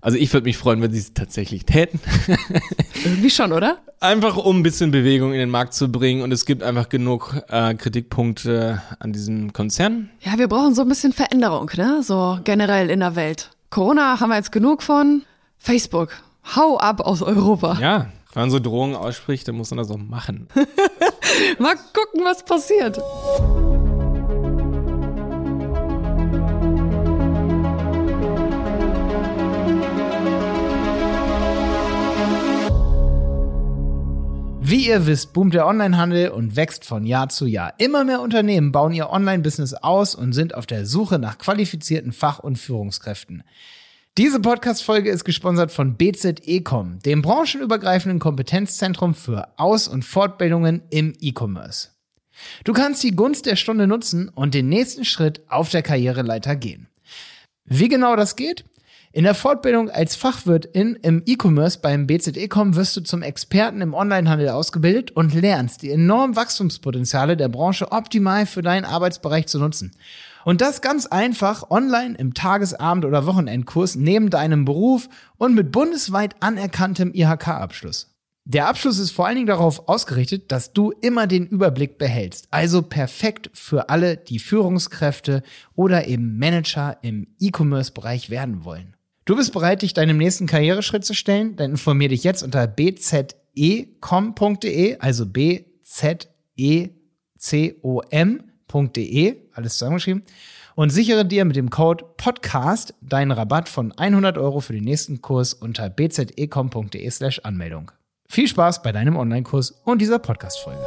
Also ich würde mich freuen, wenn sie es tatsächlich täten. Irgendwie schon, oder? Einfach um ein bisschen Bewegung in den Markt zu bringen und es gibt einfach genug äh, Kritikpunkte an diesem Konzern. Ja, wir brauchen so ein bisschen Veränderung, ne? So generell in der Welt. Corona haben wir jetzt genug von. Facebook, hau ab aus Europa. Ja, wenn man so Drohungen ausspricht, dann muss man das auch machen. Mal gucken, was passiert. Wie ihr wisst, boomt der Onlinehandel und wächst von Jahr zu Jahr. Immer mehr Unternehmen bauen ihr Online-Business aus und sind auf der Suche nach qualifizierten Fach- und Führungskräften. Diese Podcast-Folge ist gesponsert von BZEcom, dem branchenübergreifenden Kompetenzzentrum für Aus- und Fortbildungen im E-Commerce. Du kannst die Gunst der Stunde nutzen und den nächsten Schritt auf der Karriereleiter gehen. Wie genau das geht? In der Fortbildung als Fachwirtin im E-Commerce beim BZE.com wirst du zum Experten im Onlinehandel ausgebildet und lernst die enormen Wachstumspotenziale der Branche optimal für deinen Arbeitsbereich zu nutzen. Und das ganz einfach online im Tages-, Abend- oder Wochenendkurs neben deinem Beruf und mit bundesweit anerkanntem IHK-Abschluss. Der Abschluss ist vor allen Dingen darauf ausgerichtet, dass du immer den Überblick behältst. Also perfekt für alle, die Führungskräfte oder eben Manager im E-Commerce-Bereich werden wollen. Du bist bereit, dich deinem nächsten Karriereschritt zu stellen? Dann informier dich jetzt unter bzecom.de, also bzecom.de, alles zusammengeschrieben, und sichere dir mit dem Code PODCAST deinen Rabatt von 100 Euro für den nächsten Kurs unter bzecom.de slash Anmeldung. Viel Spaß bei deinem Online-Kurs und dieser Podcast-Folge.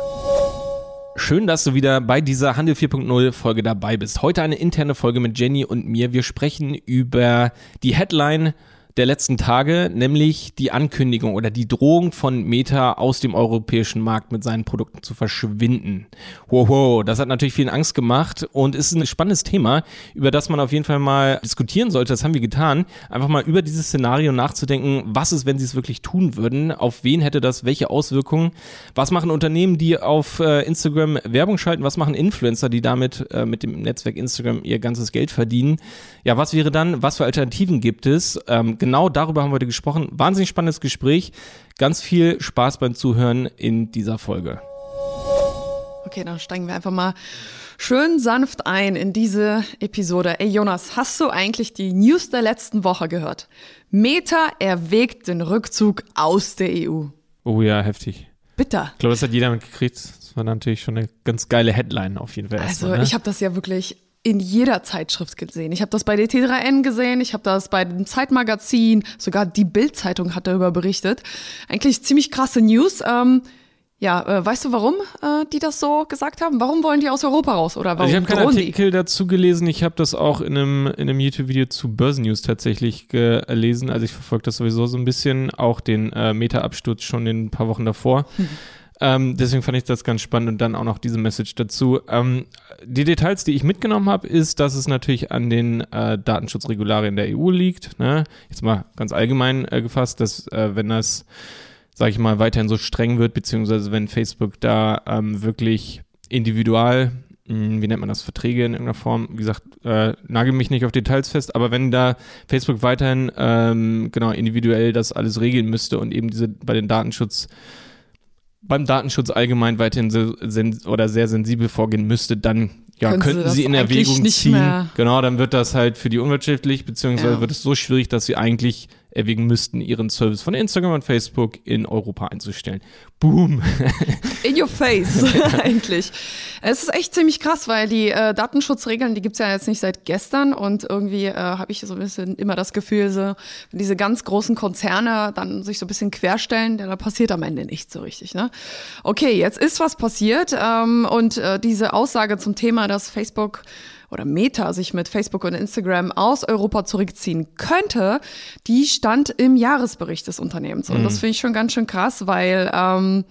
Schön, dass du wieder bei dieser Handel 4.0 Folge dabei bist. Heute eine interne Folge mit Jenny und mir. Wir sprechen über die Headline der letzten Tage, nämlich die Ankündigung oder die Drohung von Meta aus dem europäischen Markt mit seinen Produkten zu verschwinden. Wow, das hat natürlich vielen Angst gemacht und ist ein spannendes Thema, über das man auf jeden Fall mal diskutieren sollte. Das haben wir getan. Einfach mal über dieses Szenario nachzudenken, was ist, wenn sie es wirklich tun würden? Auf wen hätte das welche Auswirkungen? Was machen Unternehmen, die auf äh, Instagram Werbung schalten? Was machen Influencer, die damit äh, mit dem Netzwerk Instagram ihr ganzes Geld verdienen? Ja, was wäre dann? Was für Alternativen gibt es? Ähm, genau darüber haben wir heute gesprochen. Wahnsinnig spannendes Gespräch. Ganz viel Spaß beim Zuhören in dieser Folge. Okay, dann steigen wir einfach mal schön sanft ein in diese Episode. Ey Jonas, hast du eigentlich die News der letzten Woche gehört? Meta erwägt den Rückzug aus der EU. Oh ja, heftig. Bitter. Ich glaube, das hat jeder mitgekriegt. Das war natürlich schon eine ganz geile Headline auf jeden Fall. Also erstmal, ne? ich habe das ja wirklich in jeder Zeitschrift gesehen. Ich habe das bei der T3N gesehen, ich habe das bei dem Zeitmagazin, sogar die Bild-Zeitung hat darüber berichtet. Eigentlich ziemlich krasse News. Ähm, ja, äh, weißt du, warum äh, die das so gesagt haben? Warum wollen die aus Europa raus oder warum Also ich habe keinen drohen die? Artikel dazu gelesen. Ich habe das auch in einem, in einem YouTube-Video zu Börsennews tatsächlich gelesen. Also ich verfolge das sowieso so ein bisschen. Auch den äh, Meta-Absturz schon in ein paar Wochen davor. Ähm, deswegen fand ich das ganz spannend und dann auch noch diese Message dazu. Ähm, die Details, die ich mitgenommen habe, ist, dass es natürlich an den äh, Datenschutzregularien der EU liegt. Ne? Jetzt mal ganz allgemein äh, gefasst, dass äh, wenn das, sage ich mal, weiterhin so streng wird, beziehungsweise wenn Facebook da ähm, wirklich individual mh, wie nennt man das, Verträge in irgendeiner Form, wie gesagt, äh, nagel mich nicht auf Details fest, aber wenn da Facebook weiterhin ähm, genau individuell das alles regeln müsste und eben diese bei den Datenschutz beim Datenschutz allgemein weiterhin so, sen oder sehr sensibel vorgehen müsste, dann ja, Können sie könnten das sie in Erwägung ziehen. Genau, dann wird das halt für die unwirtschaftlich, beziehungsweise Ja. wird es so schwierig, dass sie eigentlich erwägen müssten, ihren Service von Instagram und Facebook in Europa einzustellen. Boom. In your face, eigentlich. Es ist echt ziemlich krass, weil die äh, Datenschutzregeln, die gibt's ja jetzt nicht seit gestern und irgendwie äh, habe ich so ein bisschen immer das Gefühl, so, wenn diese ganz großen Konzerne dann sich so ein bisschen querstellen, dann passiert am Ende nichts so richtig. Ne? Okay, jetzt ist was passiert ähm, und äh, diese Aussage zum Thema, dass Facebook oder Meta sich mit Facebook und Instagram aus Europa zurückziehen könnte, die stand im Jahresbericht des Unternehmens. Und das finde ich schon ganz schön krass, weil ähm,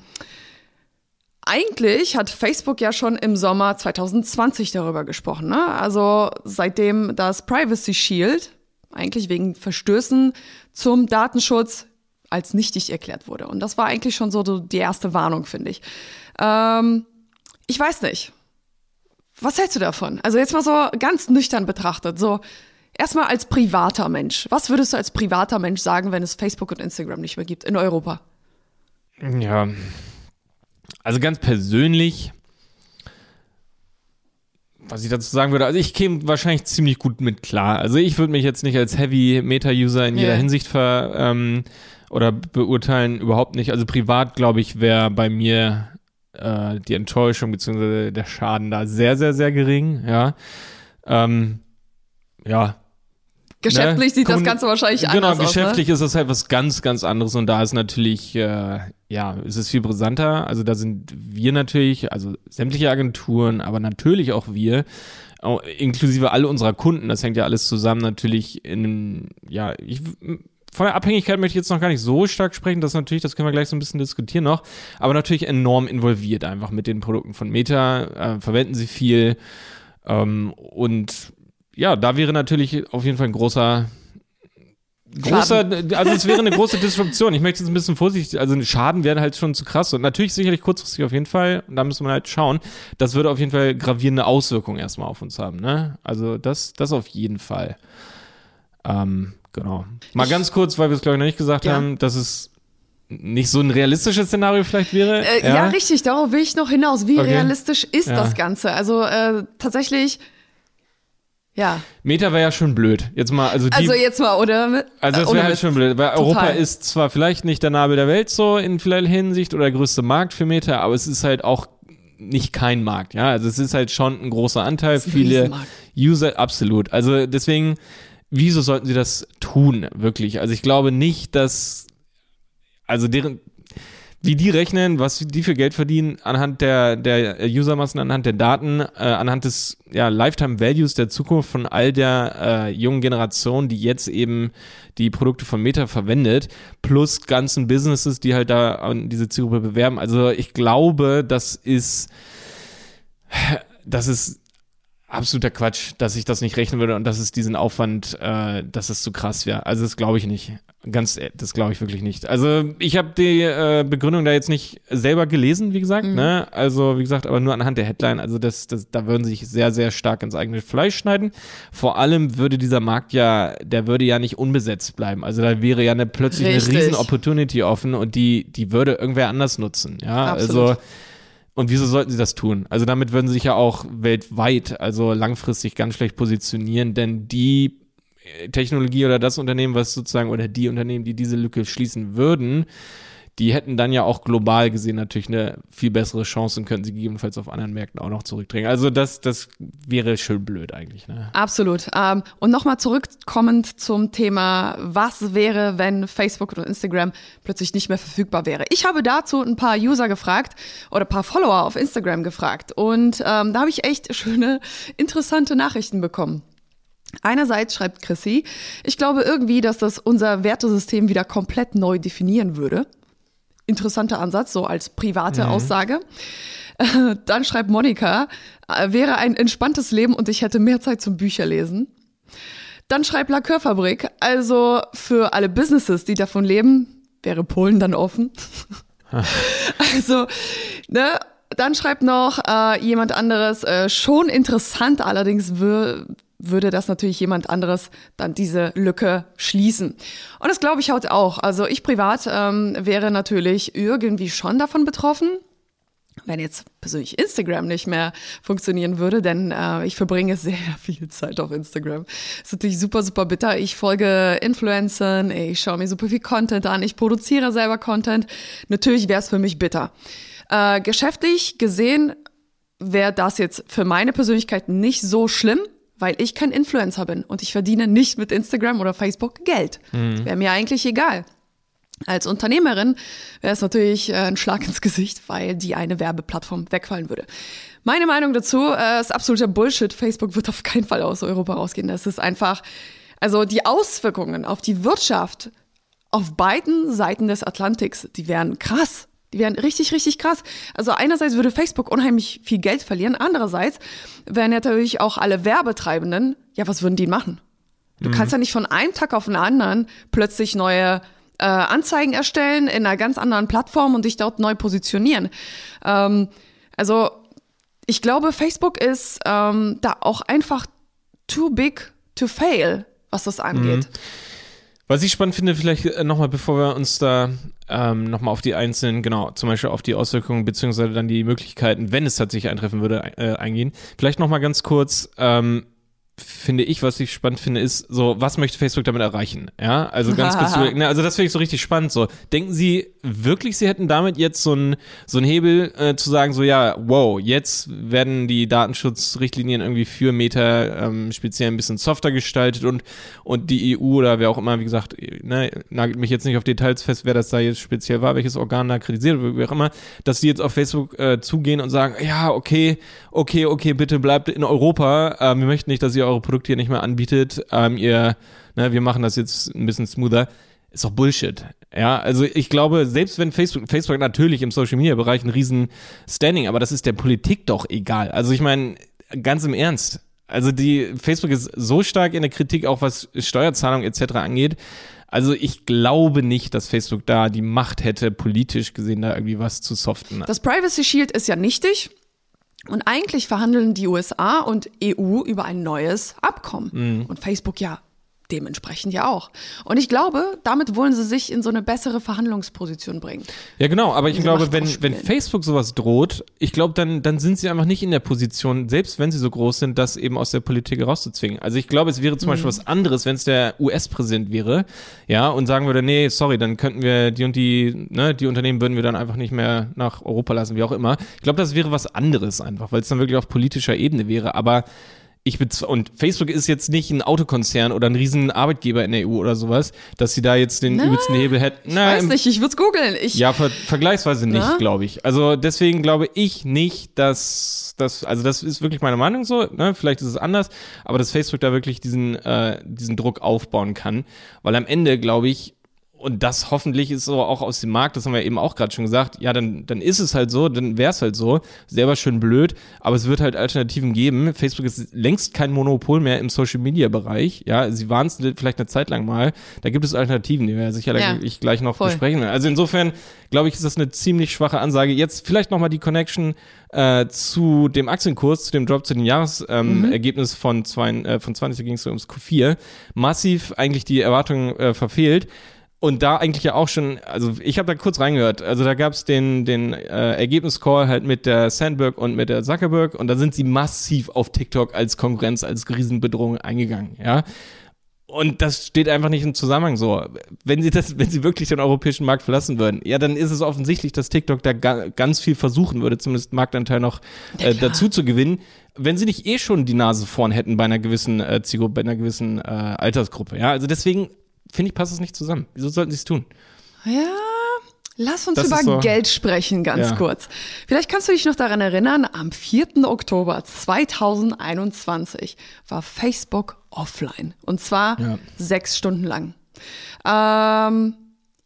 eigentlich hat Facebook ja schon im Sommer 2020 darüber gesprochen. Ne? Also seitdem das Privacy Shield eigentlich wegen Verstößen zum Datenschutz als nichtig erklärt wurde. Und das war eigentlich schon so die erste Warnung, finde ich. Ähm, ich weiß nicht. Was hältst du davon? Also jetzt mal so ganz nüchtern betrachtet. So, erstmal als privater Mensch. Was würdest du als privater Mensch sagen, wenn es Facebook und Instagram nicht mehr gibt in Europa? Ja, also ganz persönlich, was ich dazu sagen würde, also ich käme wahrscheinlich ziemlich gut mit klar. Also ich würde mich jetzt nicht als Heavy Meta-User in jeder Ja. Hinsicht ver ähm, oder beurteilen, überhaupt nicht. Also privat, glaube ich, wäre bei mir äh, die Enttäuschung bzw. der Schaden da sehr, sehr, sehr gering, ja. Ähm, ja, Geschäftlich Ne? sieht das Kommun- Ganze wahrscheinlich Genau, anders aus. geschäftlich ist das halt was ganz, ganz anderes und da ist natürlich, äh, ja, es ist viel brisanter. Also da sind wir natürlich, also sämtliche Agenturen, aber natürlich auch wir, inklusive alle unserer Kunden, das hängt ja alles zusammen natürlich in, ja, ich, von der Abhängigkeit möchte ich jetzt noch gar nicht so stark sprechen, das natürlich, das können wir gleich so ein bisschen diskutieren noch, aber natürlich enorm involviert einfach mit den Produkten von Meta, äh, verwenden sie viel ähm, und ja, da wäre natürlich auf jeden Fall ein großer großer, also es wäre eine große Disruption. Ich möchte jetzt ein bisschen vorsichtig, also Schaden wäre halt schon zu krass und natürlich sicherlich kurzfristig auf jeden Fall, da müssen wir halt schauen. Das würde auf jeden Fall gravierende Auswirkungen erstmal auf uns haben, ne? Also das, das auf jeden Fall. Ähm, genau. Mal Ich- ganz kurz, weil wir es glaube ich noch nicht gesagt Ja. haben, dass es nicht so ein realistisches Szenario vielleicht wäre. Äh, ja. richtig, darauf will ich noch hinaus. Wie Okay. realistisch ist Ja. das Ganze? Also äh, tatsächlich, ja. Meta wäre ja schon blöd. Jetzt mal, also die, Also jetzt mal, oder? Also das wäre halt schon blöd, weil Europa Total. ist zwar vielleicht nicht der Nabel der Welt so in vielerlei Hinsicht oder der größte Markt für Meta, aber es ist halt auch nicht kein Markt, ja. Also es ist halt schon ein großer Anteil, viele. User, absolut. Also deswegen, wieso sollten sie das tun, wirklich? Also ich glaube nicht, dass, also deren, wie die rechnen, was die für Geld verdienen anhand der, der Usermassen, anhand der Daten, äh, anhand des ja, Lifetime Values der Zukunft von all der äh, jungen Generation, die jetzt eben die Produkte von Meta verwendet, plus ganzen Businesses, die halt da an diese Zielgruppe bewerben. Also ich glaube, das ist, das ist absoluter Quatsch, dass ich das nicht rechnen würde und dass es diesen Aufwand, äh, dass es zu krass wäre. Also das glaube ich nicht. Ganz, äh, das glaube ich wirklich nicht. Also ich habe die äh, Begründung da jetzt nicht selber gelesen, wie gesagt, ne? Also wie gesagt, aber nur anhand der Headline. Also das, das, da würden sie sich sehr, sehr stark ins eigene Fleisch schneiden. Vor allem würde dieser Markt ja, der würde ja nicht unbesetzt bleiben. Also da wäre ja eine, plötzlich Richtig. eine riesen Opportunity offen und die, die würde irgendwer anders nutzen. Ja, Absolut. also und wieso sollten sie das tun? Also damit würden sie sich ja auch weltweit, also langfristig ganz schlecht positionieren, denn die äh, Technologie oder das Unternehmen, was sozusagen, oder die Unternehmen, die diese Lücke schließen würden, die hätten dann ja auch global gesehen natürlich eine viel bessere Chance und könnten sie gegebenenfalls auf anderen Märkten auch noch zurückdrängen. Also das, das wäre schön blöd eigentlich. Ne? Absolut. Ähm, und nochmal zurückkommend zum Thema, was wäre, wenn Facebook oder Instagram plötzlich nicht mehr verfügbar wäre. Ich habe dazu ein paar User gefragt oder ein paar Follower auf Instagram gefragt. Und ähm, da habe ich echt schöne, interessante Nachrichten bekommen. Einerseits schreibt Chrissy, ich glaube irgendwie, dass das unser Wertesystem wieder komplett neu definieren würde. Interessanter Ansatz, so als private Aussage. Äh, Dann schreibt Monika, äh, wäre ein entspanntes Leben und ich hätte mehr Zeit zum Bücherlesen. Dann schreibt Lakörfabrik, also für alle Businesses, die davon leben, wäre Polen dann offen. also, ne? Dann schreibt noch äh, jemand anderes, äh, schon interessant, allerdings würde das natürlich jemand anderes dann diese Lücke schließen. Und das glaube ich heute auch. Also ich privat ähm, wäre natürlich irgendwie schon davon betroffen, wenn jetzt persönlich Instagram nicht mehr funktionieren würde, denn äh, ich verbringe sehr viel Zeit auf Instagram. ist natürlich super, super bitter. Ich folge Influencern, ich schaue mir super viel Content an, ich produziere selber Content. Natürlich wäre es für mich bitter. Äh, geschäftlich gesehen wäre das jetzt für meine Persönlichkeit nicht so schlimm, weil ich kein Influencer bin und ich verdiene nicht mit Instagram oder Facebook Geld. Wäre mir eigentlich egal. Als Unternehmerin wäre es natürlich äh, ein Schlag ins Gesicht, weil die eine Werbeplattform wegfallen würde. Meine Meinung dazu äh, ist absoluter Bullshit. Facebook wird auf keinen Fall aus Europa rausgehen. Das ist einfach, also die Auswirkungen auf die Wirtschaft auf beiden Seiten des Atlantiks, die wären krass. Die wären richtig, richtig krass. Also einerseits würde Facebook unheimlich viel Geld verlieren, andererseits wären natürlich auch alle Werbetreibenden, ja, was würden die machen? Du kannst ja nicht von einem Tag auf den anderen plötzlich neue äh, Anzeigen erstellen in einer ganz anderen Plattform und dich dort neu positionieren. Ähm, also ich glaube, Facebook ist ähm, da auch einfach too big to fail, was das angeht. Was ich spannend finde, vielleicht äh, nochmal, bevor wir uns da ähm, nochmal auf die einzelnen, genau, zum Beispiel auf die Auswirkungen beziehungsweise dann die Möglichkeiten, wenn es tatsächlich eintreffen würde, äh, eingehen. Vielleicht nochmal ganz kurz, ähm, finde ich, was ich spannend finde, ist so, was möchte Facebook damit erreichen? Ja, also ganz kurz, ne, also das finde ich so richtig spannend. So, denken Sie wirklich, Sie hätten damit jetzt so einen so einen Hebel äh, zu sagen, so ja, wow, jetzt werden die Datenschutzrichtlinien irgendwie für Meta ähm, speziell ein bisschen softer gestaltet und und die EU oder wer auch immer, wie gesagt, ne, nagelt mich jetzt nicht auf Details fest, wer das da jetzt speziell war, welches Organ da kritisiert wird, wie auch immer, dass die jetzt auf Facebook äh, zugehen und sagen, ja, okay, okay, okay, bitte bleibt in Europa, äh, wir möchten nicht, dass ihr eure Produkte hier nicht mehr anbietet, ähm, ihr, ne, wir machen das jetzt ein bisschen smoother, ist doch Bullshit. Ja, also ich glaube, selbst wenn Facebook, Facebook natürlich im Social Media Bereich ein riesen Standing, aber das ist der Politik doch egal. Also ich meine, ganz im Ernst. Also die Facebook ist so stark in der Kritik, auch was Steuerzahlung etc. angeht. Also ich glaube nicht, dass Facebook da die Macht hätte, politisch gesehen da irgendwie was zu soften. Das Privacy Shield ist ja nichtig. Und eigentlich verhandeln die USA und EU über ein neues Abkommen. Und Facebook ja dementsprechend ja auch. Und ich glaube, damit wollen sie sich in so eine bessere Verhandlungsposition bringen. Ja, genau, aber ich glaube, wenn, wenn Facebook sowas droht, ich glaube, dann, dann sind sie einfach nicht in der Position, selbst wenn sie so groß sind, das eben aus der Politik rauszuzwingen. Also ich glaube, es wäre zum Beispiel was anderes, wenn es der US-Präsident wäre, ja, und sagen würde, nee, sorry, dann könnten wir die und die, ne, die Unternehmen würden wir dann einfach nicht mehr nach Europa lassen, wie auch immer. Ich glaube, das wäre was anderes einfach, weil es dann wirklich auf politischer Ebene wäre, aber ich und Facebook ist jetzt nicht ein Autokonzern oder ein riesen Arbeitgeber in der EU oder sowas, dass sie da jetzt den Na, übelsten Hebel hätten. Ich weiß nicht, ich würde es googeln. Ja, ver vergleichsweise nicht, glaube ich. Also deswegen glaube ich nicht, dass das, also das ist wirklich meine Meinung so, ne? vielleicht ist es anders, aber dass Facebook da wirklich diesen, äh, diesen Druck aufbauen kann, weil am Ende glaube ich, und das hoffentlich ist so auch aus dem Markt, das haben wir eben auch gerade schon gesagt, ja, dann, dann ist es halt so, dann wäre es halt so, selber schön blöd, aber es wird halt Alternativen geben. Facebook ist längst kein Monopol mehr im Social-Media-Bereich, ja, sie waren es vielleicht eine Zeit lang mal, da gibt es Alternativen, die wir sicherlich Ja, ich gleich noch voll. besprechen werden. Also insofern, glaube ich, ist das eine ziemlich schwache Ansage. Jetzt vielleicht nochmal die Connection äh, zu dem Aktienkurs, zu dem Drop, zu dem Jahresergebnis ähm, Ergebnis von, zwei, äh, von 20, da ging es ums Q4. Massiv eigentlich die Erwartungen äh, verfehlt. Und da eigentlich ja auch schon, also ich habe da kurz reingehört, also da gab es den, den äh, Ergebniscall halt mit der Sandberg und mit der Zuckerberg und da sind sie massiv auf TikTok als Konkurrenz, als Riesenbedrohung eingegangen, ja. Und das steht einfach nicht im Zusammenhang so. Wenn sie das, wenn sie wirklich den europäischen Markt verlassen würden, ja, dann ist es offensichtlich, dass TikTok da ga, ganz viel versuchen würde, zumindest Marktanteil noch äh, dazu zu gewinnen. Wenn sie nicht eh schon die Nase vorn hätten bei einer gewissen äh, Zielgruppe, bei einer gewissen äh, Altersgruppe, ja. Also deswegen finde ich, passt es nicht zusammen. Wieso sollten sie es tun? Ja, lass uns Das über so- Geld sprechen, ganz Ja. kurz. Vielleicht kannst du dich noch daran erinnern, am 4. Oktober 2021 war Facebook offline. Und zwar Ja. sechs Stunden lang. Ähm,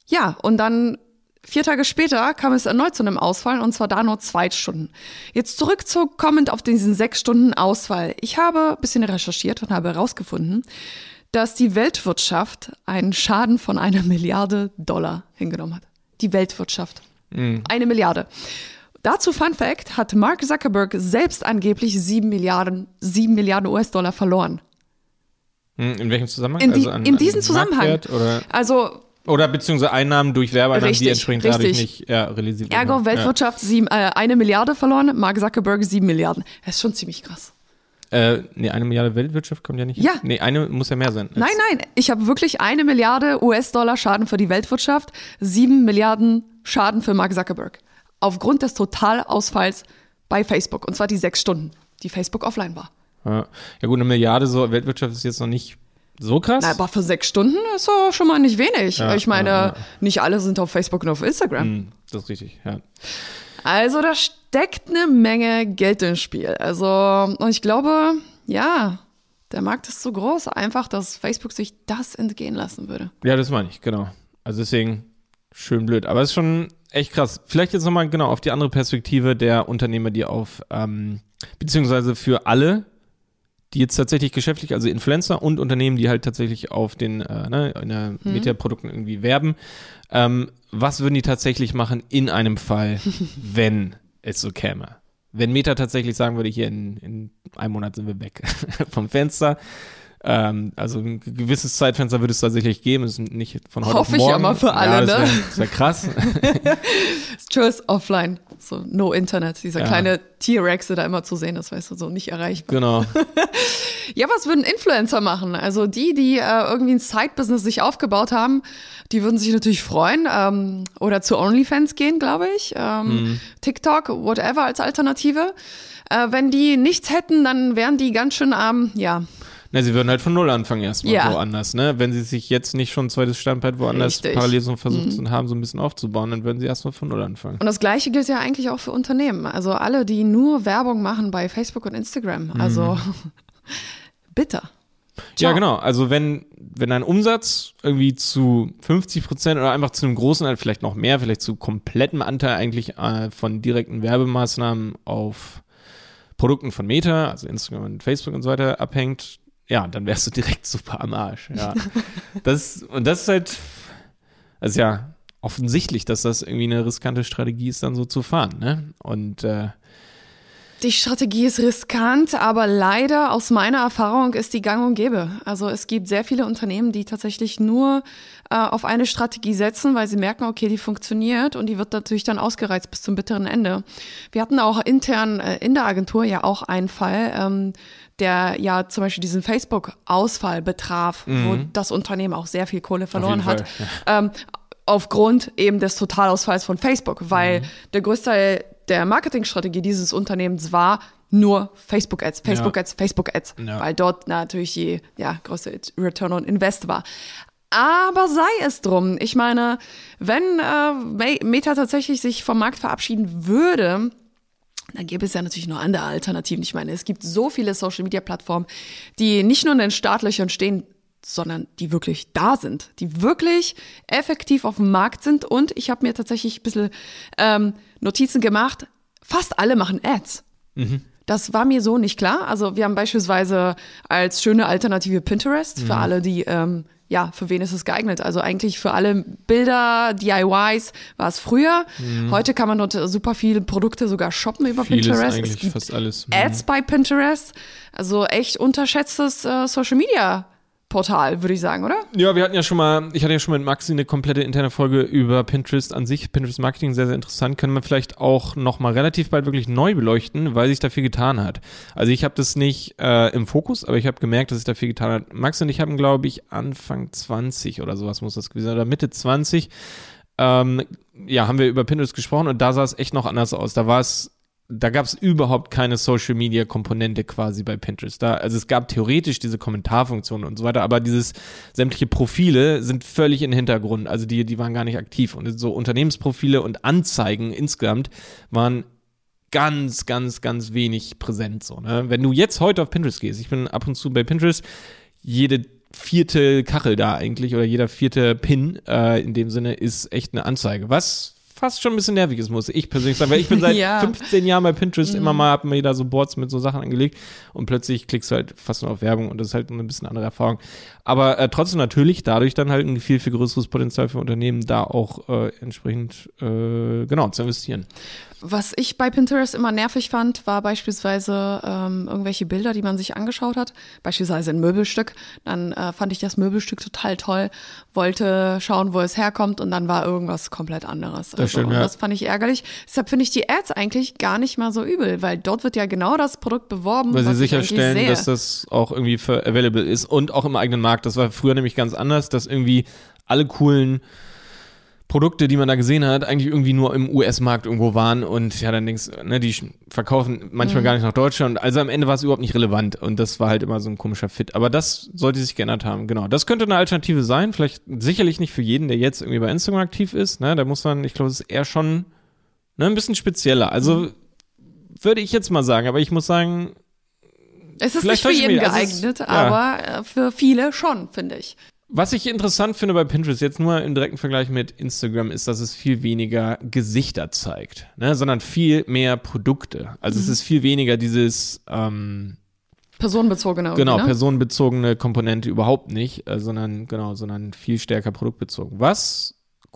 ja, und dann vier Tage später kam es erneut zu einem Ausfall und zwar da nur zwei Stunden. Jetzt zurückzukommend auf diesen sechs Stunden Ausfall. Ich habe ein bisschen recherchiert und habe herausgefunden, dass die Weltwirtschaft einen Schaden von einer Milliarde Dollar hingenommen hat. Die Weltwirtschaft. Eine Milliarde. Dazu Fun Fact, hat Mark Zuckerberg selbst angeblich sieben Milliarden, sieben Milliarden US-Dollar verloren. Hm, in welchem Zusammenhang? In, die, Also an- in diesem Zusammenhang. Oder, Also oder beziehungsweise Einnahmen durch Werbeeinnahmen, die Richtig, entsprechend dadurch richtig. nicht ja, realisiert Ergo wurden. Weltwirtschaft sieben, äh, eine Milliarde verloren, Mark Zuckerberg sieben Milliarden. Das ist schon ziemlich krass. Äh, nee, eine Milliarde Weltwirtschaft kommt ja nicht. Ja. Nee, eine muss ja mehr sein. Nein, nein, ich habe wirklich eine Milliarde US-Dollar Schaden für die Weltwirtschaft, sieben Milliarden Schaden für Mark Zuckerberg. Aufgrund des Totalausfalls bei Facebook. Und zwar die sechs Stunden, die Facebook offline war. Ja. ja gut, eine Milliarde so Weltwirtschaft ist jetzt noch nicht so krass. Na, aber für sechs Stunden ist so schon mal nicht wenig. Ja, ich meine, ja, ja. nicht alle sind auf Facebook und auf Instagram. Hm, das ist richtig, ja. Also da steckt eine Menge Geld im Spiel. Also, und ich glaube, ja, der Markt ist so groß, einfach, dass Facebook sich das entgehen lassen würde. Ja, das meine ich, genau. Also deswegen schön blöd. Aber es ist schon echt krass. Vielleicht jetzt nochmal genau auf die andere Perspektive der Unternehmer, die auf, ähm, beziehungsweise für alle, die jetzt tatsächlich geschäftlich, also Influencer und Unternehmen, die halt tatsächlich auf den, äh, ne, in der Media-Produkten irgendwie werben. Ähm, was würden die tatsächlich machen in einem Fall, wenn es so käme? Wenn Meta tatsächlich sagen würde, hier in, in einem Monat sind wir weg vom Fenster. Ähm, also ein gewisses Zeitfenster wird es tatsächlich geben, ist nicht von heute Hoffe auf morgen. ich aber für alle, ja, das ne? wär, Das wäre krass. Tschüss, offline. So, no Internet. Dieser Ja. kleine T-Rex, der da immer zu sehen ist, weißt du, so nicht erreichbar. genau. Ja, was würden Influencer machen? Also die, die äh, irgendwie ein Side-Business sich aufgebaut haben, die würden sich natürlich freuen. Ähm, oder zu OnlyFans gehen, glaube ich. Ähm, TikTok, whatever als Alternative. Äh, wenn die nichts hätten, dann wären die ganz schön arm, ja, Na, sie würden halt von Null anfangen erstmal Ja. woanders, ne? Wenn sie sich jetzt nicht schon ein zweites Standbein woanders Richtig. Mhm. parallel so versucht haben, so ein bisschen aufzubauen, dann würden sie erstmal von Null anfangen. Und das Gleiche gilt ja eigentlich auch für Unternehmen. Also alle, die nur Werbung machen bei Facebook und Instagram. Also bitter. Ja, Ciao. genau. Also wenn, wenn ein Umsatz irgendwie zu 50 Prozent oder einfach zu einem großen, Anteil, vielleicht noch mehr, vielleicht zu komplettem Anteil eigentlich äh, von direkten Werbemaßnahmen auf Produkten von Meta, also Instagram und Facebook und so weiter abhängt, ja, dann wärst du direkt super am Arsch. Ja. das, und das ist halt, also ja, offensichtlich, dass das irgendwie eine riskante Strategie ist, dann so zu fahren, ne? Und äh, Die Strategie ist riskant, aber leider aus meiner Erfahrung ist die gang und gäbe. Also es gibt sehr viele Unternehmen, die tatsächlich nur äh, auf eine Strategie setzen, weil sie merken, okay, die funktioniert und die wird natürlich dann ausgereizt bis zum bitteren Ende. Wir hatten auch intern äh, in der Agentur ja auch einen Fall, ähm, der ja zum Beispiel diesen Facebook-Ausfall betraf, wo das Unternehmen auch sehr viel Kohle verloren hat. Ähm, aufgrund eben des Totalausfalls von Facebook, weil der größte Teil der Marketingstrategie dieses Unternehmens war nur Facebook-Ads, Facebook-Ads, Facebook-Ads, Ja. weil dort natürlich die ja, größte Return on Invest war. Aber sei es drum. Ich meine, wenn äh, Me- Meta tatsächlich sich vom Markt verabschieden würde, dann gäbe es ja natürlich noch andere Alternativen. Ich meine, es gibt so viele Social-Media-Plattformen, die nicht nur in den Startlöchern stehen, sondern die wirklich da sind, die wirklich effektiv auf dem Markt sind. Und ich habe mir tatsächlich ein bisschen ähm, Notizen gemacht. Fast alle machen Ads. Das war mir so nicht klar. Also wir haben beispielsweise als schöne Alternative Pinterest für alle, die ähm, ja, für wen ist es geeignet? Also eigentlich für alle Bilder, DIYs war es früher. Heute kann man dort super viele Produkte sogar shoppen über vieles Pinterest. eigentlich, fast alles. Ads bei Pinterest. Also echt unterschätztes äh, Social Media Portal, würde ich sagen, oder? Ja, wir hatten ja schon mal, ich hatte ja schon mit Maxi eine komplette interne Folge über Pinterest an sich, Pinterest Marketing, sehr, sehr interessant. Können wir vielleicht auch noch mal relativ bald wirklich neu beleuchten, weil sich da viel getan hat. Also ich habe das nicht äh, im Fokus, aber ich habe gemerkt, dass sich da viel getan hat. Maxi und ich haben, glaube ich, Anfang 20 oder sowas muss das gewesen sein, oder Mitte 20, ähm, ja, haben wir über Pinterest gesprochen und da sah es echt noch anders aus. Da war es da gab es überhaupt keine Social Media Komponente quasi bei Pinterest. Da, also es gab theoretisch diese Kommentarfunktion und so weiter, aber dieses sämtliche Profile sind völlig den Hintergrund. Also die, die waren gar nicht aktiv. Und so Unternehmensprofile und Anzeigen insgesamt waren ganz, ganz, ganz wenig präsent. So, ne? Wenn du jetzt heute auf Pinterest gehst, ich bin ab und zu bei Pinterest, jede vierte Kachel da eigentlich oder jeder vierte Pin äh, in dem Sinne ist echt eine Anzeige. Was fast schon ein bisschen nervig ist, muss ich persönlich sagen, weil ich bin seit Ja. 15 Jahren bei Pinterest immer mal, hab mir da so Boards mit so Sachen angelegt und plötzlich klickst du halt fast nur auf Werbung und das ist halt eine bisschen andere Erfahrung. Aber äh, trotzdem natürlich dadurch dann halt ein viel, viel größeres Potenzial für Unternehmen, da auch äh, entsprechend äh, genau zu investieren. Was ich bei Pinterest immer nervig fand, war beispielsweise ähm, irgendwelche Bilder, die man sich angeschaut hat. Beispielsweise ein Möbelstück. Dann äh, fand ich das Möbelstück total toll, wollte schauen, wo es herkommt und dann war irgendwas komplett anderes. Also, stimmt, ja. das fand ich ärgerlich. Deshalb finde ich die Ads eigentlich gar nicht mal so übel, weil dort wird ja genau das Produkt beworben, Weil sie sicherstellen, dass das auch irgendwie für available ist und auch im eigenen Markt. Das war früher nämlich ganz anders, dass irgendwie alle coolen Produkte, die man da gesehen hat, eigentlich irgendwie nur im US-Markt irgendwo waren und ja, dann denkst du, ne, die verkaufen manchmal gar nicht nach Deutschland. Also am Ende war es überhaupt nicht relevant und das war halt immer so ein komischer Fit. Aber das sollte sich geändert haben, genau. Das könnte eine Alternative sein, vielleicht sicherlich nicht für jeden, der jetzt irgendwie bei Instagram aktiv ist. Ne? Da muss man, ich glaube, es ist eher schon ne, ein bisschen spezieller. Also würde ich jetzt mal sagen, aber ich muss sagen, es ist vielleicht nicht für jeden. Also geeignet, ja. aber äh, für viele schon, finde ich. Was ich interessant finde bei Pinterest, jetzt nur im direkten Vergleich mit Instagram, ist, dass es viel weniger Gesichter zeigt, ne? sondern viel mehr Produkte. Also Mhm. es ist viel weniger dieses, ähm, Personenbezogene. genau, ne? personenbezogene Komponente überhaupt nicht, äh, sondern, genau, sondern viel stärker produktbezogen. Was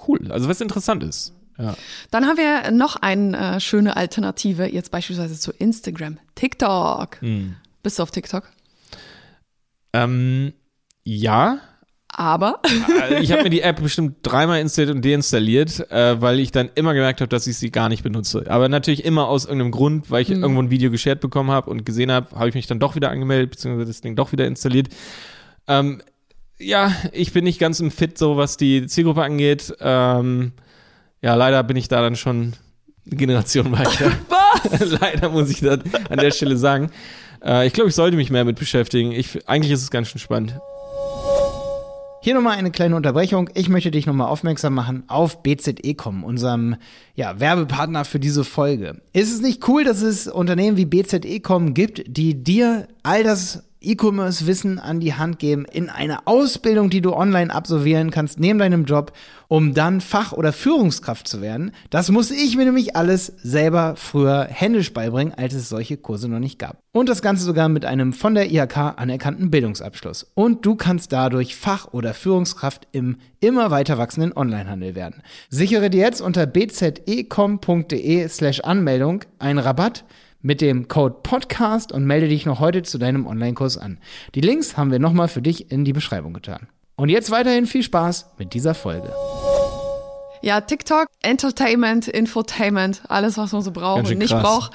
cool, also was interessant ist. Ja. Dann haben wir noch eine äh, schöne Alternative, jetzt beispielsweise zu Instagram. TikTok. Hm. Bist du auf TikTok? Ähm, ja. Aber Äh, Ich habe mir die App bestimmt dreimal installiert und deinstalliert, äh, weil ich dann immer gemerkt habe, dass ich sie gar nicht benutze. Aber natürlich immer aus irgendeinem Grund, weil ich Mhm. irgendwo ein Video geshared bekommen habe und gesehen habe, habe ich mich dann doch wieder angemeldet, beziehungsweise das Ding doch wieder installiert. Ähm, ja, ich bin nicht ganz im Fit, so was die Zielgruppe angeht. Ähm, ja, leider bin ich da dann schon eine Generation weiter. was? leider muss ich das an der Stelle sagen. Äh, ich glaube, ich sollte mich mehr mit beschäftigen. Ich, eigentlich ist es ganz schön spannend. Hier nochmal eine kleine Unterbrechung. Ich möchte dich nochmal aufmerksam machen auf BZE.com, unserem ja, Werbepartner für diese Folge. Ist es nicht cool, dass es Unternehmen wie BZE.com gibt, die dir all das E-Commerce-Wissen an die Hand geben in eine Ausbildung, die du online absolvieren kannst, neben deinem Job, um dann Fach- oder Führungskraft zu werden? Das muss ich mir nämlich alles selber früher händisch beibringen, als es solche Kurse noch nicht gab. Und das Ganze sogar mit einem von der IHK anerkannten Bildungsabschluss. Und du kannst dadurch Fach- oder Führungskraft im immer weiter wachsenden Onlinehandel werden. Sichere dir jetzt unter bzecom.de slash Anmeldung einen Rabatt mit dem Code Podcast und melde dich noch heute zu deinem Online-Kurs an. Die Links haben wir nochmal für dich in die Beschreibung getan. Und jetzt weiterhin viel Spaß mit dieser Folge. Ja, TikTok, Entertainment, Infotainment, alles, was man so braucht und nicht braucht.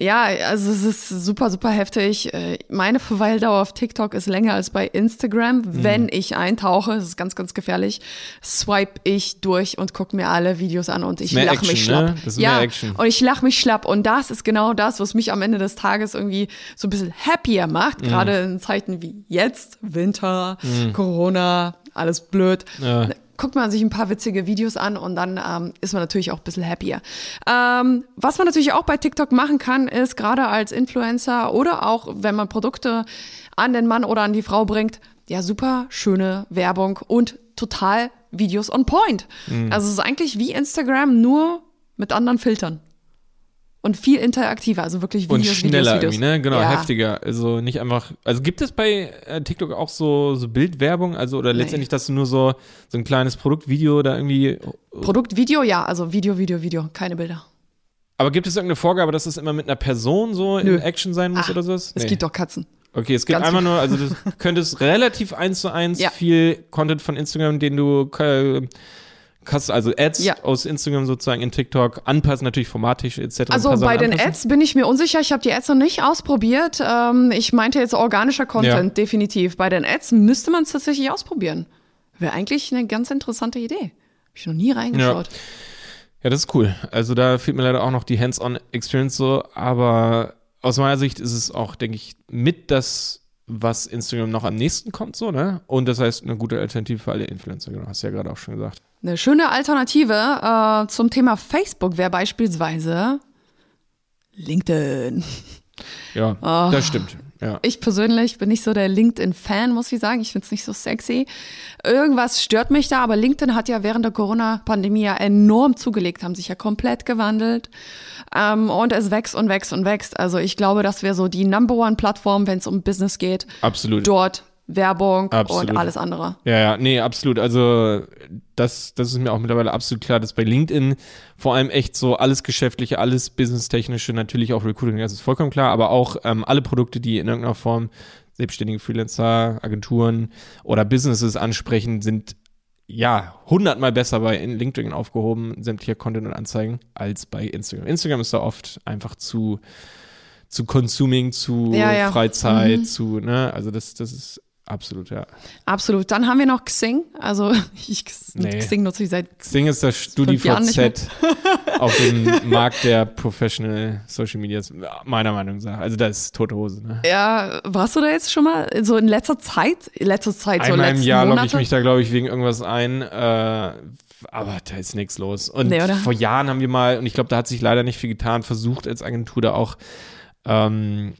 Ja, also es ist super, super heftig. Äh, Meine Verweildauer auf TikTok ist länger als bei Instagram. Mhm. Wenn ich eintauche, das ist ganz, ganz gefährlich, swipe ich durch und gucke mir alle Videos an und ich lache mich Action, schlapp. ne? Das ist ja, Action. und ich lache mich schlapp. Und das ist genau das, was mich am Ende des Tages irgendwie so ein bisschen happier macht. Mhm. Gerade in Zeiten wie jetzt, Winter, Corona, alles blöd Ja. Guckt man sich ein paar witzige Videos an und dann ähm, ist man natürlich auch ein bisschen happier. Ähm, was man natürlich auch bei TikTok machen kann, ist gerade als Influencer oder auch wenn man Produkte an den Mann oder an die Frau bringt, ja, super schöne Werbung und total Videos on point. Also es ist eigentlich wie Instagram, nur mit anderen Filtern. Und viel interaktiver, also wirklich Und Videos, schneller Videos, Videos. irgendwie, ne? Genau, ja. heftiger. Also nicht einfach. Also gibt es bei äh, TikTok auch so, so Bildwerbung? Also oder Nee. letztendlich, dass du nur so, so ein kleines Produktvideo da irgendwie. Produkt, Video, ja, also Video, Video, Video, keine Bilder. Aber gibt es irgendeine Vorgabe, dass es immer mit einer Person so Nö. in Action sein muss Ah, oder sowas? Es gibt doch Katzen. Okay, es gibt ganz einfach nur, also du könntest relativ eins zu eins Ja. viel Content von Instagram, den du äh, kannst, also Ads Ja. aus Instagram sozusagen in TikTok anpassen, natürlich formatisch etc. Also bei den anpassen. Ads bin ich mir unsicher. Ich habe die Ads noch nicht ausprobiert. Ähm, ich meinte jetzt organischer Content, definitiv. Bei den Ads müsste man es tatsächlich ausprobieren. Wäre eigentlich eine ganz interessante Idee. Habe ich noch nie reingeschaut. Ja, das ist cool. Also da fehlt mir leider auch noch die Hands-on-Experience so, aber aus meiner Sicht ist es auch, denke ich, mit das, was Instagram noch am nächsten kommt, so, ne? Und das heißt, eine gute Alternative für alle Influencer, genau, hast du ja gerade auch schon gesagt. Eine schöne Alternative äh, zum Thema Facebook wäre beispielsweise LinkedIn. Ja, Ah. das stimmt. Ja. Ich persönlich bin nicht so der LinkedIn-Fan, muss ich sagen. Ich finde es nicht so sexy. Irgendwas stört mich da, aber LinkedIn hat ja während der Corona-Pandemie ja enorm zugelegt, haben sich ja komplett gewandelt. Ähm, und es wächst und wächst und wächst. Also ich glaube, das wäre so die Number One-Plattform, wenn es um Business geht. Absolut. Dort Werbung Absolut. und alles andere. Ja, ja, nee, absolut. Also das, das ist mir auch mittlerweile absolut klar, dass bei LinkedIn vor allem echt so alles Geschäftliche, alles Businesstechnische, natürlich auch Recruiting, das ist vollkommen klar, aber auch ähm, alle Produkte, die in irgendeiner Form selbstständige Freelancer, Agenturen oder Businesses ansprechen, sind ja hundertmal besser bei in LinkedIn aufgehoben, sämtlicher Content und Anzeigen, als bei Instagram. Instagram ist da oft einfach zu zu Consuming, zu Ja, ja. Freizeit, Mhm. zu, ne, also das, das ist absolut, ja. Absolut. Dann haben wir noch Xing. Also ich, Nee. Xing nutze ich seit Xing ist das. StudiVZ auf dem Markt der Professional Social Medias, meiner Meinung nach. Also das ist tote Hose. Ne? Ja, warst du da jetzt schon mal so in letzter Zeit? In letzter Zeit, so Einmal im letzten Jahr logge ich mich da, glaube ich, wegen irgendwas ein. Äh, aber da ist nichts los. Und Nee, vor Jahren haben wir mal, und ich glaube, da hat sich leider nicht viel getan, versucht als Agentur da auch ähm,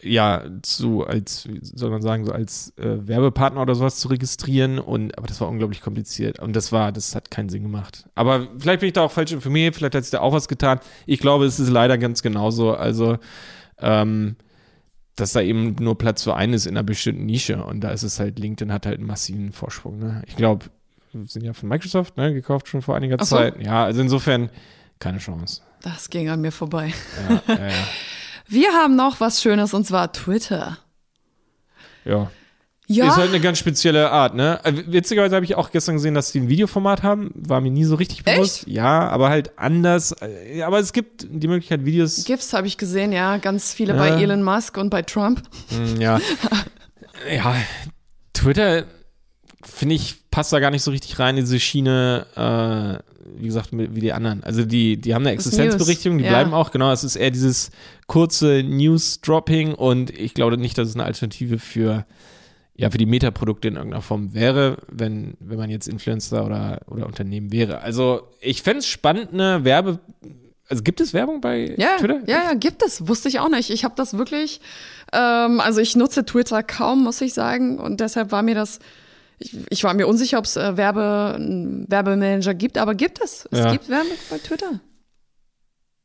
ja, zu, als, wie soll man sagen, so als äh, Werbepartner oder sowas zu registrieren und aber das war unglaublich kompliziert und das war, das hat keinen Sinn gemacht. Aber vielleicht bin ich da auch falsch informiert, vielleicht hat sich da auch was getan. Ich glaube, es ist leider ganz genauso. Also, ähm, dass da eben nur Platz für einen ist in einer bestimmten Nische und da ist es halt, LinkedIn hat halt einen massiven Vorsprung. Ne? Ich glaube, wir sind ja von Microsoft ne, gekauft schon vor einiger so. Zeit. Ja, also insofern keine Chance. Das ging an mir vorbei. Ja, ja, ja. Wir haben noch was Schönes und zwar Twitter. ja. Ja. Ist halt eine ganz spezielle Art, ne? Äh, Witzigerweise habe ich auch gestern gesehen, dass die ein Videoformat haben. War mir nie so richtig bewusst. Ja, aber halt anders. Äh, Aber es gibt die Möglichkeit, Videos. GIFs habe ich gesehen, ja, ganz viele Ja. bei Elon Musk und bei Trump. Hm, Ja. ja, Twitter, finde ich, passt da gar nicht so richtig rein in diese Schiene, äh, wie gesagt, wie die anderen. Also die, die haben eine Das Existenzberechtigung, die ja. bleiben auch, genau. Es ist eher dieses kurze News-Dropping und ich glaube nicht, dass es eine Alternative für, ja, für die Metaprodukte in irgendeiner Form wäre, wenn, wenn man jetzt Influencer oder, oder Unternehmen wäre. Also ich fände es spannend, eine Werbe, also gibt es Werbung bei Ja, Twitter? ja, ja, gibt es. Wusste ich auch nicht. Ich habe das wirklich, ähm, also ich nutze Twitter kaum, muss ich sagen. Und deshalb war mir das, ich, ich war mir unsicher, ob es äh, Werbe, einen Werbemanager gibt, aber gibt es. Es Ja. gibt Werbe bei Twitter.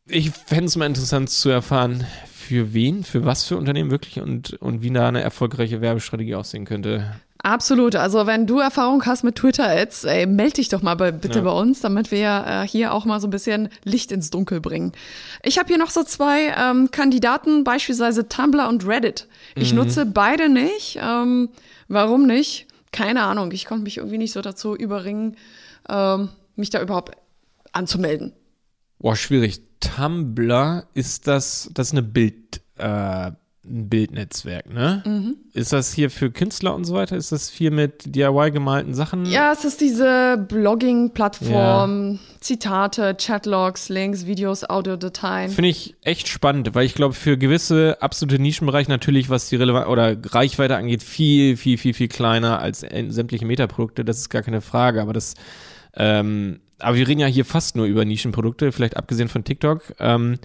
Ich fände es mal interessant zu erfahren, für wen, für was für Unternehmen wirklich und, und wie da eine erfolgreiche Werbestrategie aussehen könnte. Absolut. Also wenn du Erfahrung hast mit Twitter-Ads, melde dich doch mal bei, bitte Ja. bei uns, damit wir äh, hier auch mal so ein bisschen Licht ins Dunkel bringen. Ich habe hier noch so zwei ähm, Kandidaten, beispielsweise Tumblr und Reddit. Ich Mhm. nutze beide nicht. Ähm, warum nicht? Keine Ahnung. Ich konnte mich irgendwie nicht so dazu überringen, ähm, mich da überhaupt anzumelden. Boah, schwierig. Tumblr ist das, das ist eine Bild, äh, ein Bildnetzwerk, ne? Mhm. Ist das hier für Künstler und so weiter? Ist das viel mit DIY gemalten Sachen? Ja, es ist diese Blogging-Plattform, Zitate, Chatlogs, Links, Videos, Audiodateien. Finde ich echt spannend, weil ich glaube, für gewisse absolute Nischenbereiche natürlich, was die Relevanz oder Reichweite angeht, viel, viel, viel, viel kleiner als sämtliche Metaprodukte. Das ist gar keine Frage. Aber das, ähm, aber wir reden ja hier fast nur über Nischenprodukte, vielleicht abgesehen von TikTok. Ähm,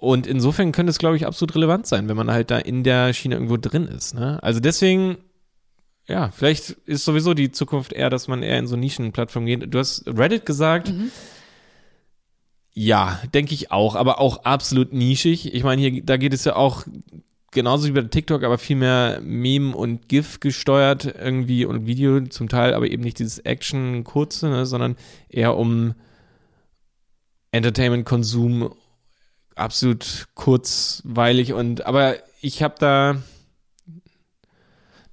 und insofern könnte es, glaube ich, absolut relevant sein, wenn man halt da in der Schiene irgendwo drin ist. Ne? Also deswegen, ja, vielleicht ist sowieso die Zukunft eher, dass man eher in so Nischenplattformen geht. Du hast Reddit gesagt. Ja, denke ich auch, aber auch absolut nischig. Ich meine, hier, da geht es ja auch genauso wie bei TikTok, aber viel mehr Meme und GIF gesteuert irgendwie und Video zum Teil, aber eben nicht dieses Action-Kurze, ne, sondern eher um Entertainment-Konsum absolut kurzweilig und aber ich habe da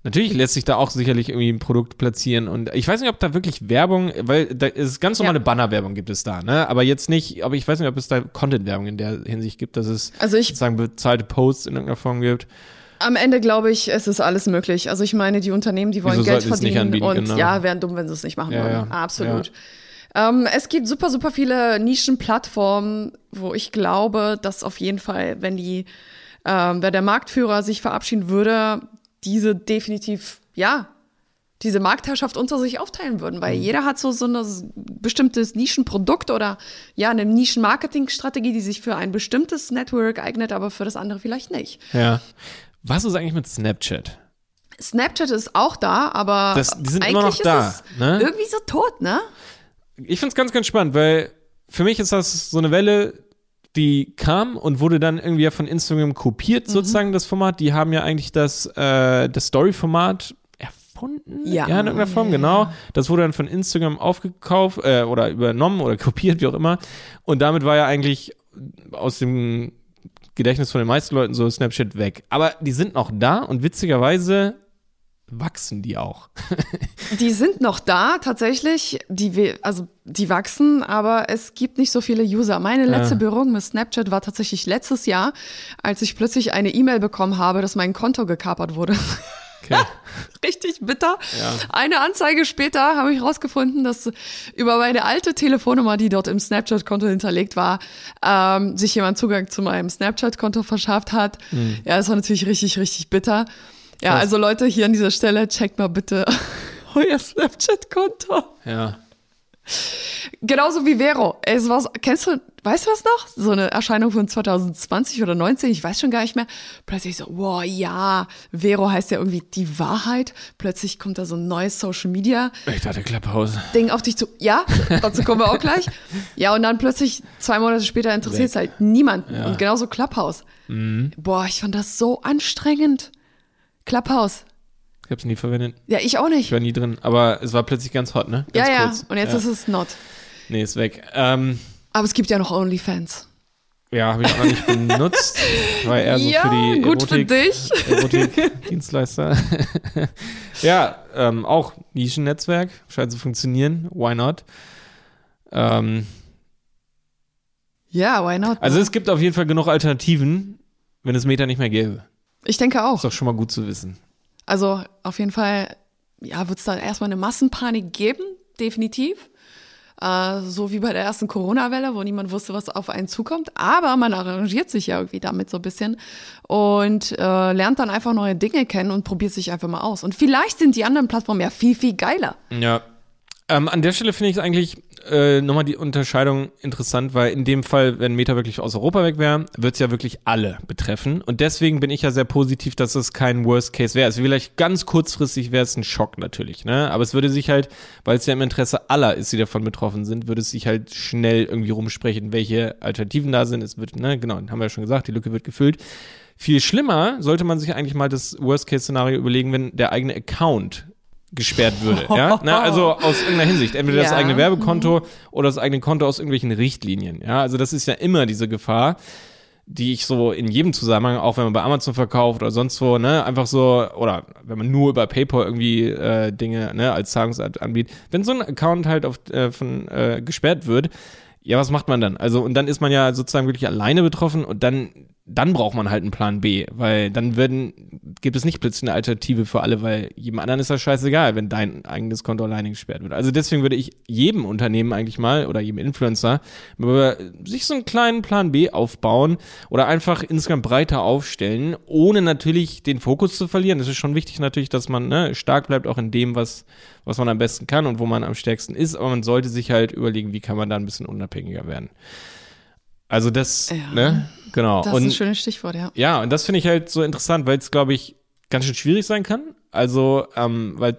Natürlich lässt sich da auch sicherlich irgendwie ein Produkt platzieren und ich weiß nicht, ob da wirklich Werbung, weil da ist ganz normale Ja. Bannerwerbung gibt es da, ne? Aber jetzt nicht, aber ich weiß nicht, ob es da Content-Werbung in der Hinsicht gibt, dass es Also ich sozusagen bezahlte Posts in irgendeiner Form gibt. Am Ende glaube ich, es ist alles möglich. Also ich meine, die Unternehmen, die wollen Wieso Geld verdienen anbieten, und genau. ja, wären dumm, wenn sie es nicht machen Ja, würden. ja. Absolut. Ähm, es gibt super, super viele Nischenplattformen, wo ich glaube, dass auf jeden Fall, wenn die, ähm, wenn der Marktführer sich verabschieden würde, diese definitiv, ja, diese Marktherrschaft unter sich aufteilen würden, Mhm. weil jeder hat so, so ein bestimmtes Nischenprodukt oder ja, eine Nischenmarketingstrategie, die sich für ein bestimmtes Network eignet, aber für das andere vielleicht nicht. Ja. Was ist eigentlich mit Snapchat? Snapchat ist auch da, aber Das- die sind eigentlich immer noch da, es ne? irgendwie so tot, ne? Ich finde es ganz, ganz spannend, weil für mich ist das so eine Welle, die kam und wurde dann irgendwie ja von Instagram Mhm. kopiert, sozusagen, das Format. Die haben ja eigentlich das, äh, das Story-Format erfunden. Ja. in irgendeiner Form, Ja. genau. Das wurde dann von Instagram aufgekauft äh, oder übernommen oder kopiert, wie auch immer. Und damit war ja eigentlich aus dem Gedächtnis von den meisten Leuten so Snapchat weg. Aber die sind noch da und witzigerweise wachsen die auch. Die sind noch da, tatsächlich. Die, also, die wachsen, aber es gibt nicht so viele User. Meine letzte Ja. Berührung mit Snapchat war tatsächlich letztes Jahr, als ich plötzlich eine E-Mail bekommen habe, dass mein Konto gekapert wurde. Okay. Richtig bitter. Ja. Eine Anzeige später habe ich rausgefunden, dass über meine alte Telefonnummer, die dort im Snapchat-Konto hinterlegt war, ähm, sich jemand Zugang zu meinem Snapchat-Konto verschafft hat. Ja, das war natürlich richtig, richtig bitter. Ja, Krass. also Leute, hier an dieser Stelle, checkt mal bitte euer Snapchat-Konto. ja. Genauso wie Vero. Es war, kennst du, weißt du das noch? So eine Erscheinung von 2020 oder 19, ich weiß schon gar nicht mehr. Plötzlich so, wow, ja, Vero heißt ja irgendwie die Wahrheit. Plötzlich kommt da so ein neues Social Media Ich dachte Klapphaus. Ding auf dich zu. Ja, dazu kommen wir auch gleich. Ja, und dann plötzlich zwei Monate später interessiert es halt niemanden. Ja. Und genauso Clubhouse. Boah, ich fand das so anstrengend. Clubhouse. Ich habe es nie verwendet. Ja, ich auch nicht. Ich war nie drin, aber es war plötzlich ganz hot, ne? Ja, Ganz ja. kurz. Und jetzt ja. ist es not. Nee, ist weg. Ähm, Aber es gibt ja noch OnlyFans. ja, habe ich auch noch nicht benutzt. War eher so ja, für die gut für Erotik, dich. Erotik-Dienstleister. Ja, ähm, auch Nischennetzwerk, scheint zu funktionieren. Why not? Ähm, Ja, why not? also ne? es gibt auf jeden Fall genug Alternativen, wenn es Meta nicht mehr gäbe. Ich denke auch. Ist doch schon mal gut zu wissen. Also auf jeden Fall, ja, wird es da erstmal eine Massenpanik geben, definitiv. Äh, so wie bei der ersten Corona-Welle, wo niemand wusste, was auf einen zukommt. Aber man arrangiert sich ja irgendwie damit so ein bisschen und äh, lernt dann einfach neue Dinge kennen und probiert sich einfach mal aus. Und vielleicht sind die anderen Plattformen ja viel, viel geiler. Ja. Ähm, an der Stelle finde ich eigentlich äh, nochmal die Unterscheidung interessant, weil in dem Fall, wenn Meta wirklich aus Europa weg wäre, wird es ja wirklich alle betreffen. Und deswegen bin ich ja sehr positiv, dass es kein Worst Case wäre. Also vielleicht ganz kurzfristig wäre es ein Schock natürlich, ne? Aber es würde sich halt, weil es ja im Interesse aller ist, die davon betroffen sind, würde es sich halt schnell irgendwie rumsprechen, welche Alternativen da sind. Es wird, ne, genau, haben wir ja schon gesagt, die Lücke wird gefüllt. Viel schlimmer sollte man sich eigentlich mal das Worst-Case-Szenario überlegen, wenn der eigene Account gesperrt würde. ja? Na, also aus irgendeiner Hinsicht. Entweder das Ja. eigene Werbekonto oder das eigene Konto aus irgendwelchen Richtlinien. Ja, also das ist ja immer diese Gefahr, die ich so in jedem Zusammenhang, auch wenn man bei Amazon verkauft oder sonst wo, ne, einfach so, oder wenn man nur über PayPal irgendwie äh, Dinge ne, als Zahlungsart anbietet, wenn so ein Account halt auf, äh, von, äh, gesperrt wird, ja, was macht man dann? Also, und dann ist man ja sozusagen wirklich alleine betroffen und dann, dann braucht man halt einen Plan B, weil dann werden, gibt es nicht plötzlich eine Alternative für alle, weil jedem anderen ist das scheißegal, wenn dein eigenes Konto alleine gesperrt wird. Also deswegen würde ich jedem Unternehmen eigentlich mal oder jedem Influencer sich so einen kleinen Plan B aufbauen oder einfach insgesamt breiter aufstellen, ohne natürlich den Fokus zu verlieren. Es ist schon wichtig natürlich, dass man ne, stark bleibt auch in dem, was, was man am besten kann und wo man am stärksten ist, aber man sollte sich halt überlegen, wie kann man da ein bisschen unabhängiger werden. Also das, Ja. ne, genau. Das und ist ein schönes Stichwort, ja. ja, und das finde ich halt so interessant, weil es, glaube ich, ganz schön schwierig sein kann. Also, ähm, weil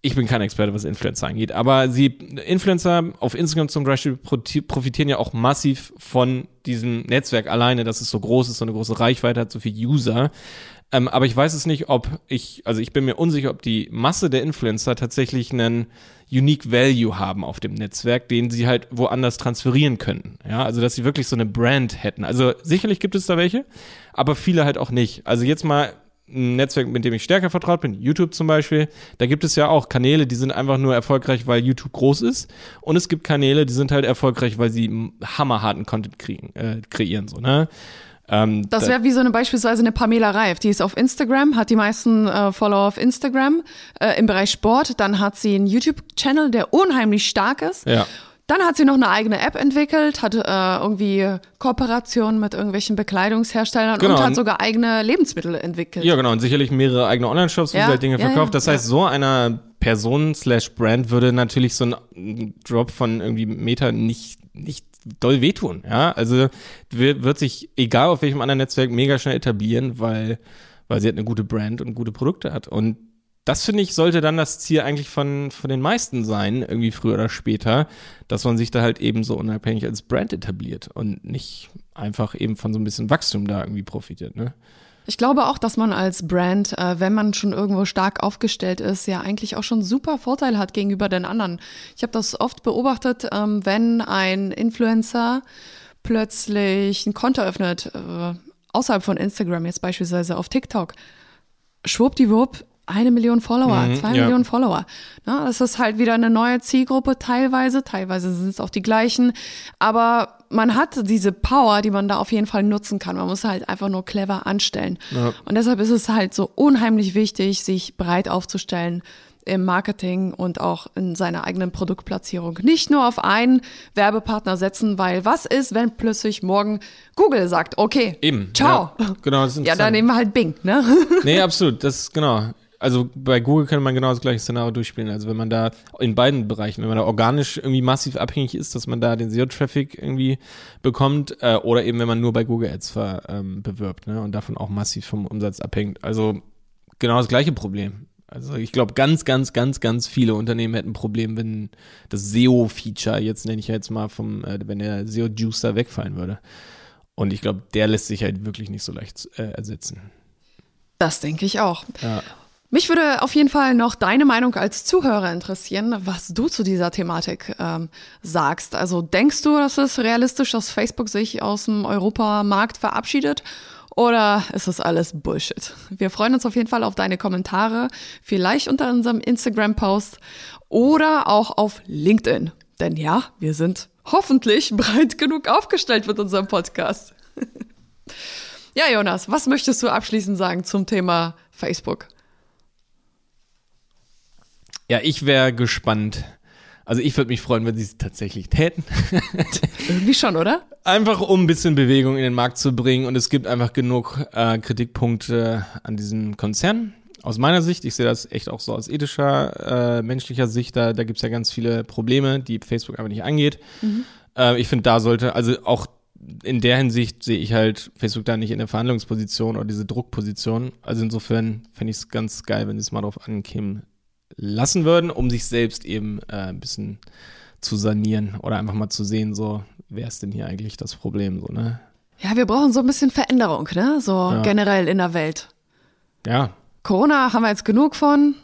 ich bin kein Experte, was Influencer angeht, aber sie, Influencer auf Instagram zum Beispiel profitieren ja auch massiv von diesem Netzwerk alleine, dass es so groß ist, so eine große Reichweite hat, so viel User. Ähm, aber ich weiß es nicht, ob ich, also ich bin mir unsicher, ob die Masse der Influencer tatsächlich einen Unique Value haben auf dem Netzwerk, den sie halt woanders transferieren könnten. Ja, also dass sie wirklich so eine Brand hätten. Also sicherlich gibt es da welche, aber viele halt auch nicht. Also jetzt mal ein Netzwerk, mit dem ich stärker vertraut bin, YouTube zum Beispiel, da gibt es ja auch Kanäle, die sind einfach nur erfolgreich, weil YouTube groß ist. Und es gibt Kanäle, die sind halt erfolgreich, weil sie hammerharten Content kriegen, äh, kreieren, so, ne? Ähm, Das da- wäre wie so eine beispielsweise eine Pamela Reif. Die ist auf Instagram, hat die meisten äh, Follower auf Instagram äh, im Bereich Sport. Dann hat sie einen YouTube-Channel, der unheimlich stark ist. Ja. Dann hat sie noch eine eigene App entwickelt, hat äh, irgendwie Kooperationen mit irgendwelchen Bekleidungsherstellern Genau. und hat sogar eigene Lebensmittel entwickelt. Ja, genau. Und sicherlich mehrere eigene Online-Shops, wo Ja, sie halt Dinge ja, verkauft. ja, das heißt, so einer Person slash Brand würde natürlich so ein Drop von irgendwie Meta nicht, nicht doll wehtun. Ja, also wird, sich, egal auf welchem anderen Netzwerk, mega schnell etablieren, weil, weil sie halt eine gute Brand und gute Produkte hat. Und das finde ich, sollte dann das Ziel eigentlich von, von den meisten sein, irgendwie früher oder später, dass man sich da halt eben so unabhängig als Brand etabliert und nicht einfach eben von so ein bisschen Wachstum da irgendwie profitiert, ne? Ich glaube auch, dass man als Brand, äh, wenn man schon irgendwo stark aufgestellt ist, ja eigentlich auch schon super Vorteil hat gegenüber den anderen. Ich habe das oft beobachtet, ähm, wenn ein Influencer plötzlich ein Konto öffnet, äh, außerhalb von Instagram, jetzt beispielsweise auf TikTok, schwuppdiwupp, eine Million Follower, Mhm, zwei ja. Millionen Follower. Na, das ist halt wieder eine neue Zielgruppe teilweise, teilweise sind es auch die gleichen, aber man hat diese Power, die man da auf jeden Fall nutzen kann. Man muss halt einfach nur clever anstellen. Ja. Und deshalb ist es halt so unheimlich wichtig, sich breit aufzustellen im Marketing und auch in seiner eigenen Produktplatzierung. Nicht nur auf einen Werbepartner setzen, weil was ist, wenn plötzlich morgen Google sagt, okay, Eben. ciao. Ja, genau, das ist Ja, dann nehmen wir halt Bing, ne? Nee, absolut, das ist genau. Also bei Google kann man genau das gleiche Szenario durchspielen. Also wenn man da in beiden Bereichen, wenn man da organisch irgendwie massiv abhängig ist, dass man da den SEO-Traffic irgendwie bekommt, äh, oder eben wenn man nur bei Google Ads ver, ähm, bewirbt, ne, und davon auch massiv vom Umsatz abhängt. Also genau das gleiche Problem. Also ich glaube, ganz, ganz, ganz, ganz viele Unternehmen hätten ein Problem, wenn das SEO-Feature, jetzt nenne ich jetzt mal vom, äh, wenn der SEO-Juicer wegfallen würde. Und ich glaube, der lässt sich halt wirklich nicht so leicht äh, ersetzen. Das denke ich auch. Ja. Mich würde auf jeden Fall noch deine Meinung als Zuhörer interessieren, was du zu dieser Thematik ähm, sagst. Also denkst du, dass es realistisch, dass Facebook sich aus dem Europamarkt verabschiedet? Oder ist das alles Bullshit? Wir freuen uns auf jeden Fall auf deine Kommentare, vielleicht unter unserem Instagram-Post oder auch auf LinkedIn. Denn ja, wir sind hoffentlich breit genug aufgestellt mit unserem Podcast. ja, Jonas, was möchtest du abschließend sagen zum Thema Facebook? Ja, ich wäre gespannt. Also ich würde mich freuen, wenn sie es tatsächlich täten. Irgendwie schon, oder? Einfach um ein bisschen Bewegung in den Markt zu bringen. Und es gibt einfach genug äh, Kritikpunkte an diesem Konzern. Aus meiner Sicht, ich sehe das echt auch so aus ethischer, äh, menschlicher Sicht, da, da gibt es ja ganz viele Probleme, die Facebook einfach nicht angeht. Mhm. Äh, ich finde, da sollte, also auch in der Hinsicht sehe ich halt Facebook da nicht in der Verhandlungsposition oder diese Druckposition. Also insofern fände ich es ganz geil, wenn sie es mal drauf ankämen lassen würden, um sich selbst eben äh, ein bisschen zu sanieren oder einfach mal zu sehen, so, wer ist denn hier eigentlich das Problem, so, ne? Ja, wir brauchen so ein bisschen Veränderung, ne? So ja. generell in der Welt. Ja. Corona haben wir jetzt genug von.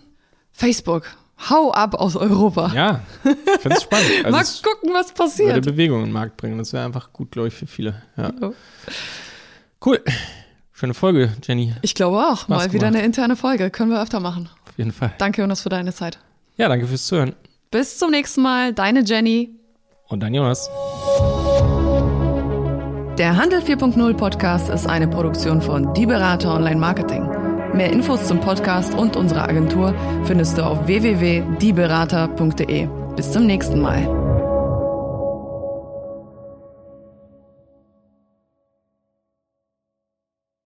Facebook, hau ab aus Europa. Ja, ich finde es spannend. Also mal gucken, was passiert. Würde Bewegung in den Markt bringen. Das wäre einfach gut, glaube ich, für viele. Ja. Cool. Schöne Folge, Jenny. Ich glaube auch. Spaß Mal wieder eine interne Folge. Können wir öfter machen. Auf jeden Fall. Danke, Jonas, für deine Zeit. Ja, danke fürs Zuhören. Bis zum nächsten Mal. Deine Jenny. Und dein Jonas. Der Handel 4.0 Podcast ist eine Produktion von Die Berater Online Marketing. Mehr Infos zum Podcast und unserer Agentur findest du auf www.dieberater.de. Bis zum nächsten Mal.